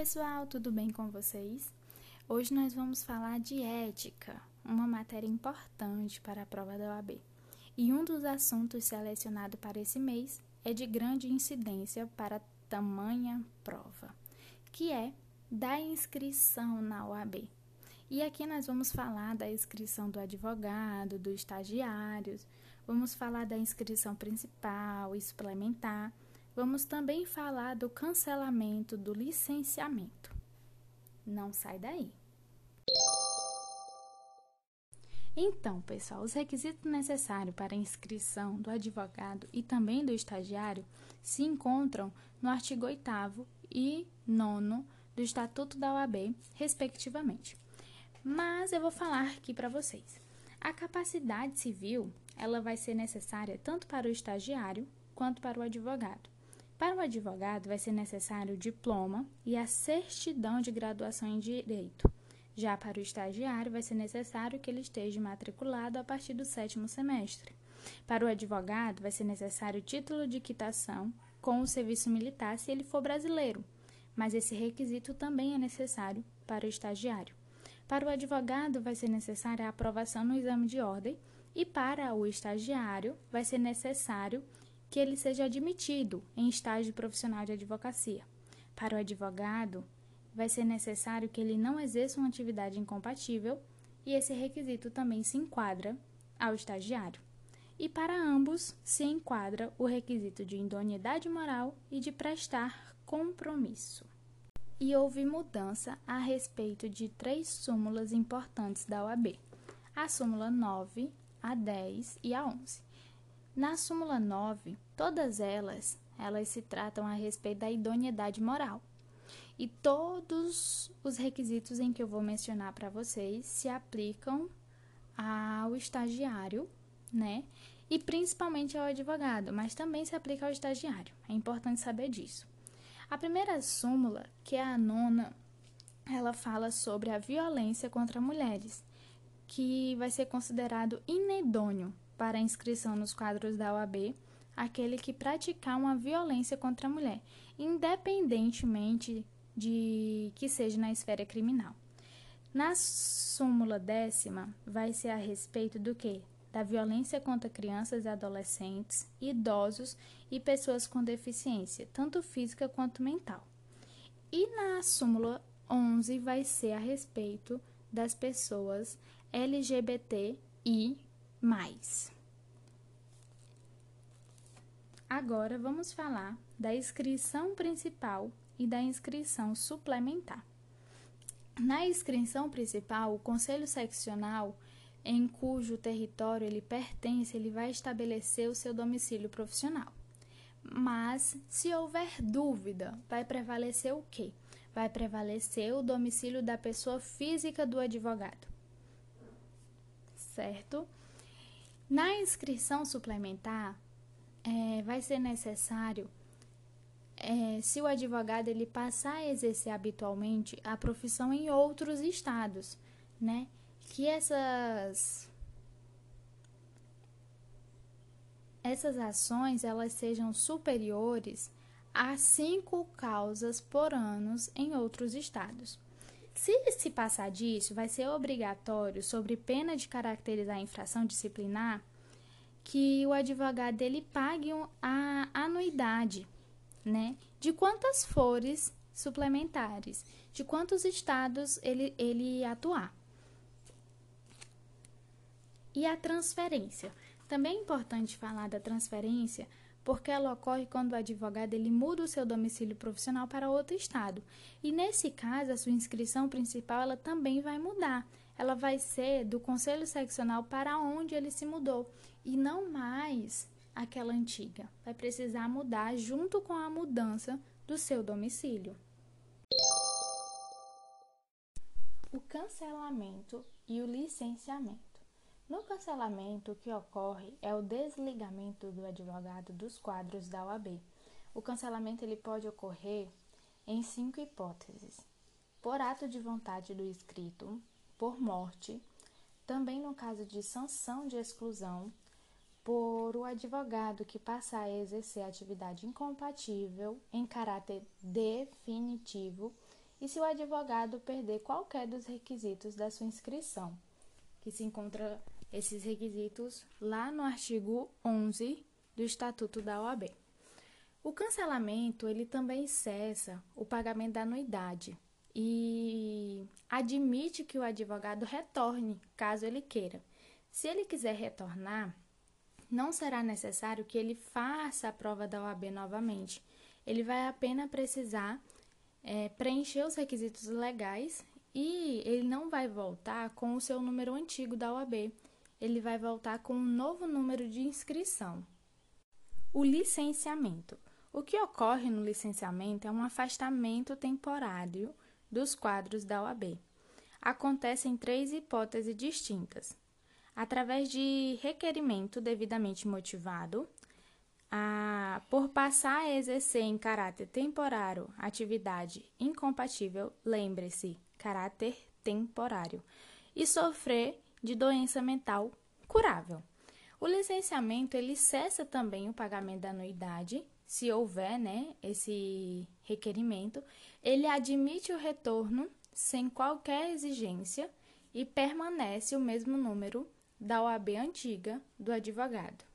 pessoal, tudo bem com vocês? Hoje nós vamos falar de ética, uma matéria importante para a prova da OAB. E um dos assuntos selecionado para esse mês é de grande incidência para tamanha prova, que é da inscrição na OAB. E aqui nós vamos falar da inscrição do advogado, do estagiário, vamos falar da inscrição principal e suplementar Vamos também falar do cancelamento do licenciamento. Não sai daí. Então, pessoal, os requisitos necessários para a inscrição do advogado e também do estagiário se encontram no artigo 8 e 9 do Estatuto da OAB, respectivamente. Mas eu vou falar aqui para vocês. A capacidade civil, ela vai ser necessária tanto para o estagiário quanto para o advogado. Para o advogado, vai ser necessário o diploma e a certidão de graduação em direito. Já para o estagiário, vai ser necessário que ele esteja matriculado a partir do sétimo semestre. Para o advogado, vai ser necessário título de quitação com o serviço militar se ele for brasileiro, mas esse requisito também é necessário para o estagiário. Para o advogado, vai ser necessária a aprovação no exame de ordem e para o estagiário, vai ser necessário que ele seja admitido em estágio profissional de advocacia. Para o advogado, vai ser necessário que ele não exerça uma atividade incompatível e esse requisito também se enquadra ao estagiário. E para ambos se enquadra o requisito de idoneidade moral e de prestar compromisso. E houve mudança a respeito de três súmulas importantes da OAB: a súmula 9, a 10 e a 11. Na súmula 9, todas elas, elas se tratam a respeito da idoneidade moral. E todos os requisitos em que eu vou mencionar para vocês se aplicam ao estagiário, né? E principalmente ao advogado, mas também se aplica ao estagiário. É importante saber disso. A primeira súmula, que é a nona, ela fala sobre a violência contra mulheres, que vai ser considerado inedôneo para inscrição nos quadros da OAB aquele que praticar uma violência contra a mulher, independentemente de que seja na esfera criminal. Na súmula décima, vai ser a respeito do que? Da violência contra crianças e adolescentes, idosos e pessoas com deficiência, tanto física quanto mental. E na súmula 11 vai ser a respeito das pessoas LGBTI mais. Agora vamos falar da inscrição principal e da inscrição suplementar. Na inscrição principal, o conselho seccional em cujo território ele pertence, ele vai estabelecer o seu domicílio profissional. Mas se houver dúvida, vai prevalecer o quê? Vai prevalecer o domicílio da pessoa física do advogado. Certo? Na inscrição suplementar, é, vai ser necessário, é, se o advogado ele passar a exercer habitualmente a profissão em outros estados, né? Que essas essas ações elas sejam superiores a cinco causas por ano em outros estados. Se se passar disso, vai ser obrigatório, sobre pena de caracterizar a infração disciplinar, que o advogado dele pague a anuidade, né? De quantas fores suplementares, de quantos estados ele, ele atuar. E a transferência. Também é importante falar da transferência porque ela ocorre quando o advogado ele muda o seu domicílio profissional para outro estado. E nesse caso, a sua inscrição principal ela também vai mudar. Ela vai ser do conselho seccional para onde ele se mudou e não mais aquela antiga. Vai precisar mudar junto com a mudança do seu domicílio. O cancelamento e o licenciamento. No cancelamento, o que ocorre é o desligamento do advogado dos quadros da OAB. O cancelamento ele pode ocorrer em cinco hipóteses: por ato de vontade do inscrito, por morte, também no caso de sanção de exclusão, por o advogado que passar a exercer atividade incompatível em caráter definitivo e se o advogado perder qualquer dos requisitos da sua inscrição, que se encontra esses requisitos lá no artigo 11 do Estatuto da OAB. O cancelamento, ele também cessa o pagamento da anuidade e admite que o advogado retorne, caso ele queira. Se ele quiser retornar, não será necessário que ele faça a prova da OAB novamente. Ele vai apenas precisar é, preencher os requisitos legais e ele não vai voltar com o seu número antigo da OAB. Ele vai voltar com um novo número de inscrição. O licenciamento. O que ocorre no licenciamento é um afastamento temporário dos quadros da OAB. Acontece em três hipóteses distintas: através de requerimento devidamente motivado, a, por passar a exercer em caráter temporário atividade incompatível, lembre-se, caráter temporário, e sofrer de doença mental curável. O licenciamento ele cessa também o pagamento da anuidade, se houver, né, esse requerimento, ele admite o retorno sem qualquer exigência e permanece o mesmo número da OAB antiga do advogado.